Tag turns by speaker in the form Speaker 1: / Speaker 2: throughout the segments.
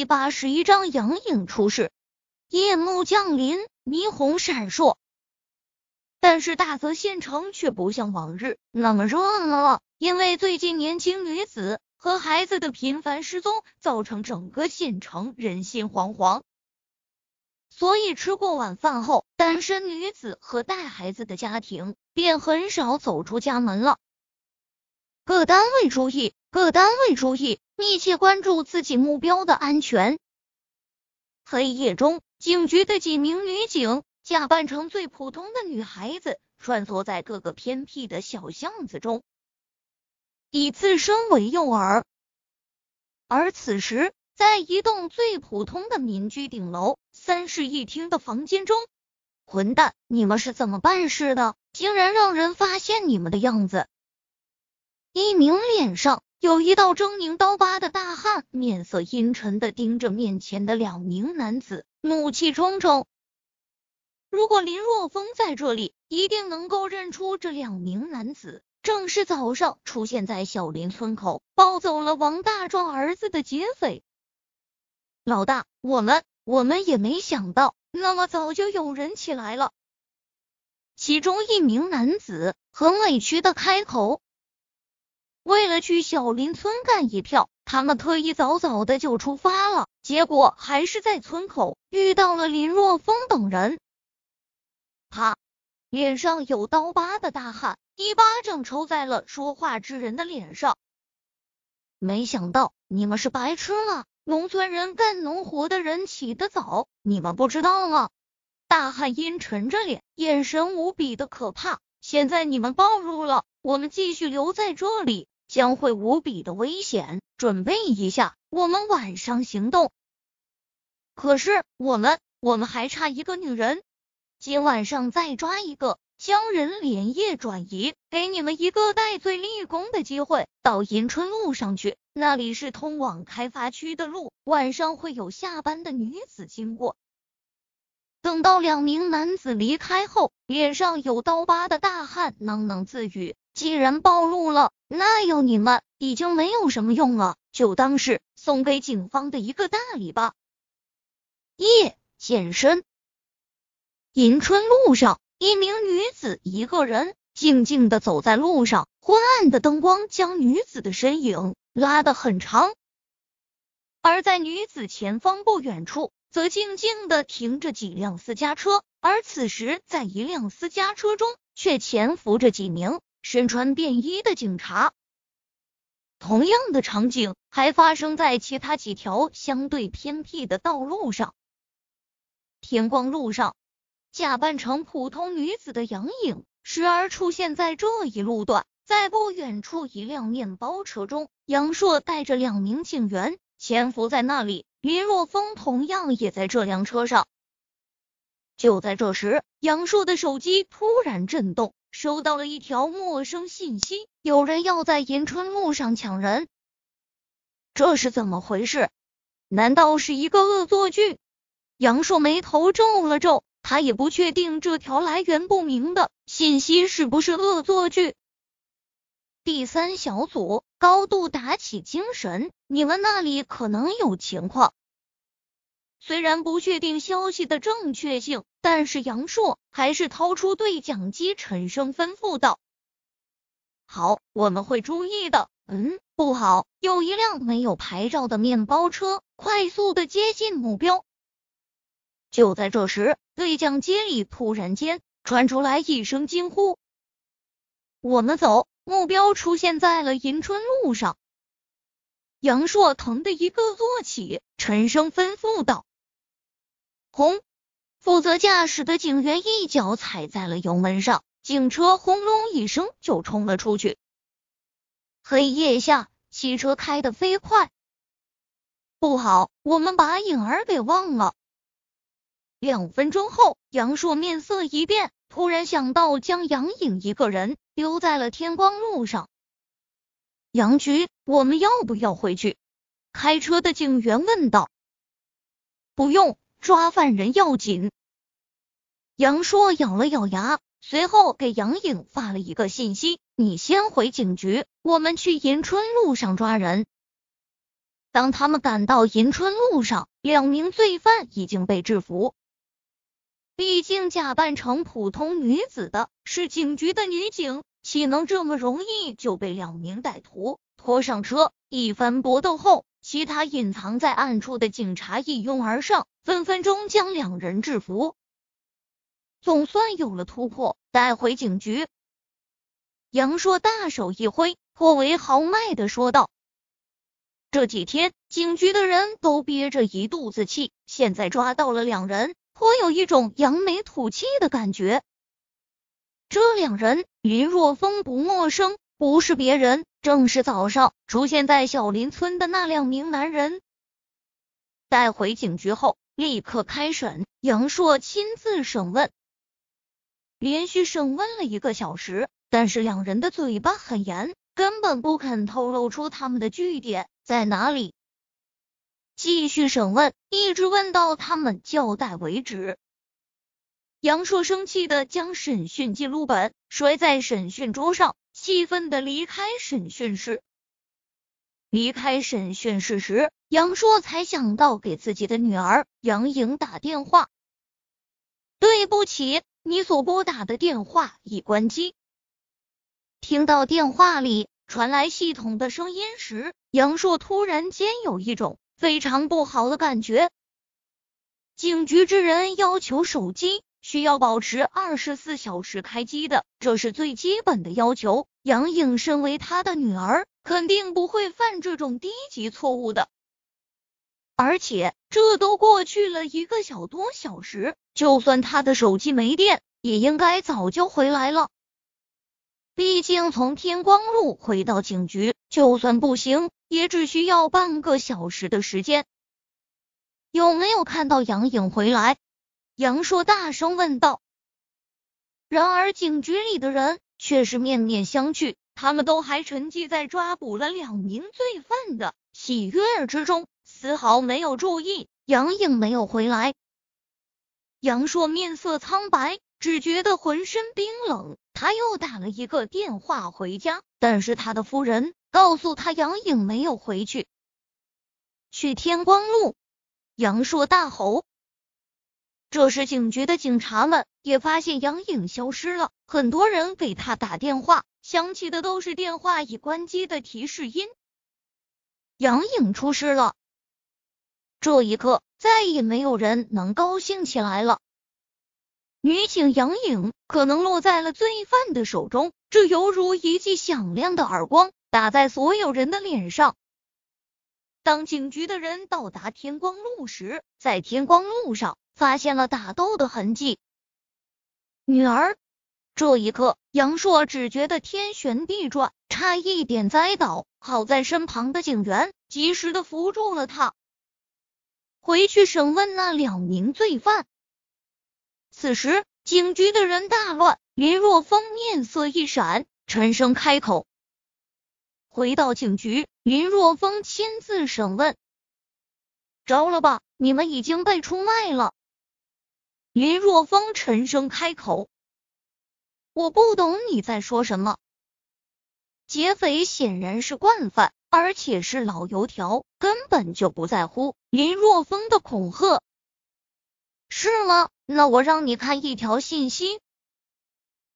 Speaker 1: 第八十一章杨颖出事。夜幕降临，霓虹闪烁，但是大泽县城却不像往日那么热闹了，因为最近年轻女子和孩子的频繁失踪，造成整个县城人心惶惶。所以吃过晚饭后，单身女子和带孩子的家庭便很少走出家门了。各单位注意，各单位注意。密切关注自己目标的安全。黑夜中，警局的几名女警假扮成最普通的女孩子，穿梭在各个偏僻的小巷子中，以自身为诱饵。而此时，在一栋最普通的民居顶楼三室一厅的房间中，混蛋，你们是怎么办事的？竟然让人发现你们的样子！一名脸上。有一道狰狞刀疤的大汉，面色阴沉的盯着面前的两名男子，怒气冲冲。如果林若风在这里，一定能够认出这两名男子，正是早上出现在小林村口抱走了王大壮儿子的劫匪。老大，我们我们也没想到，那么早就有人起来了。其中一名男子很委屈的开口。为了去小林村干一票，他们特意早早的就出发了，结果还是在村口遇到了林若风等人。他脸上有刀疤的大汉一巴掌抽在了说话之人的脸上。没想到你们是白痴了，农村人干农活的人起得早，你们不知道吗？大汉阴沉着脸，眼神无比的可怕。现在你们暴露了，我们继续留在这里。将会无比的危险，准备一下，我们晚上行动。可是我们，我们还差一个女人，今晚上再抓一个，将人连夜转移，给你们一个戴罪立功的机会。到银春路上去，那里是通往开发区的路，晚上会有下班的女子经过。等到两名男子离开后，脸上有刀疤的大汉喃喃自语。既然暴露了，那有你们已经没有什么用了，就当是送给警方的一个大礼吧。夜现身，迎春路上，一名女子一个人静静的走在路上，昏暗的灯光将女子的身影拉得很长，而在女子前方不远处，则静静的停着几辆私家车，而此时，在一辆私家车中，却潜伏着几名。身穿便衣的警察，同样的场景还发生在其他几条相对偏僻的道路上。天光路上，假扮成普通女子的杨颖时而出现在这一路段，在不远处一辆面包车中，杨硕带着两名警员潜伏在那里。林若风同样也在这辆车上。就在这时，杨硕的手机突然震动。收到了一条陌生信息，有人要在迎春路上抢人，这是怎么回事？难道是一个恶作剧？杨硕眉头皱了皱，他也不确定这条来源不明的信息是不是恶作剧。第三小组高度打起精神，你们那里可能有情况。虽然不确定消息的正确性，但是杨硕还是掏出对讲机，沉声吩咐道：“好，我们会注意的。”嗯，不好，有一辆没有牌照的面包车快速的接近目标。就在这时，对讲机里突然间传出来一声惊呼：“我们走！”目标出现在了迎春路上。杨硕疼的一个坐起，沉声吩咐道。轰！负责驾驶的警员一脚踩在了油门上，警车轰隆一声就冲了出去。黑夜下，汽车开得飞快。不好，我们把颖儿给忘了。两分钟后，杨硕面色一变，突然想到将杨颖一个人丢在了天光路上。杨局，我们要不要回去？开车的警员问道。不用。抓犯人要紧。杨硕咬了咬牙，随后给杨颖发了一个信息：“你先回警局，我们去迎春路上抓人。”当他们赶到银春路上，两名罪犯已经被制服。毕竟假扮成普通女子的是警局的女警，岂能这么容易就被两名歹徒拖上车？一番搏斗后，其他隐藏在暗处的警察一拥而上，分分钟将两人制服。总算有了突破，带回警局。杨硕大手一挥，颇为豪迈的说道：“这几天警局的人都憋着一肚子气，现在抓到了两人，颇有一种扬眉吐气的感觉。这两人，林若风不陌生，不是别人，正是早上出现在小林村的那两名男人。带回警局后，立刻开审，杨硕亲自审问。”连续审问了一个小时，但是两人的嘴巴很严，根本不肯透露出他们的据点在哪里。继续审问，一直问到他们交代为止。杨硕生气的将审讯记录本摔在审讯桌上，气愤的离开审讯室。离开审讯室时，杨硕才想到给自己的女儿杨颖打电话。对不起。你所拨打的电话已关机。听到电话里传来系统的声音时，杨硕突然间有一种非常不好的感觉。警局之人要求手机需要保持二十四小时开机的，这是最基本的要求。杨颖身为他的女儿，肯定不会犯这种低级错误的。而且这都过去了一个小多小时，就算他的手机没电，也应该早就回来了。毕竟从天光路回到警局，就算步行，也只需要半个小时的时间。有没有看到杨颖回来？杨硕大声问道。然而警局里的人却是面面相觑，他们都还沉浸在抓捕了两名罪犯的喜悦之中。丝毫没有注意杨颖没有回来，杨硕面色苍白，只觉得浑身冰冷。他又打了一个电话回家，但是他的夫人告诉他杨颖没有回去。去天光路！杨硕大吼。这时警局的警察们也发现杨颖消失了，很多人给他打电话，响起的都是电话已关机的提示音。杨颖出事了。这一刻，再也没有人能高兴起来了。女警杨颖可能落在了罪犯的手中，这犹如一记响亮的耳光，打在所有人的脸上。当警局的人到达天光路时，在天光路上发现了打斗的痕迹。女儿，这一刻，杨硕只觉得天旋地转，差一点栽倒。好在身旁的警员及时的扶住了他。回去审问那两名罪犯。此时，警局的人大乱。林若风面色一闪，沉声开口：“回到警局，林若风亲自审问。招了吧，你们已经被出卖了。”林若风沉声开口：“我不懂你在说什么。”劫匪显然是惯犯。而且是老油条，根本就不在乎林若风的恐吓，是吗？那我让你看一条信息。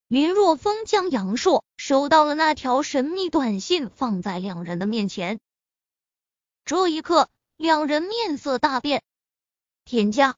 Speaker 1: 林若风将杨硕收到了那条神秘短信放在两人的面前，这一刻，两人面色大变。添加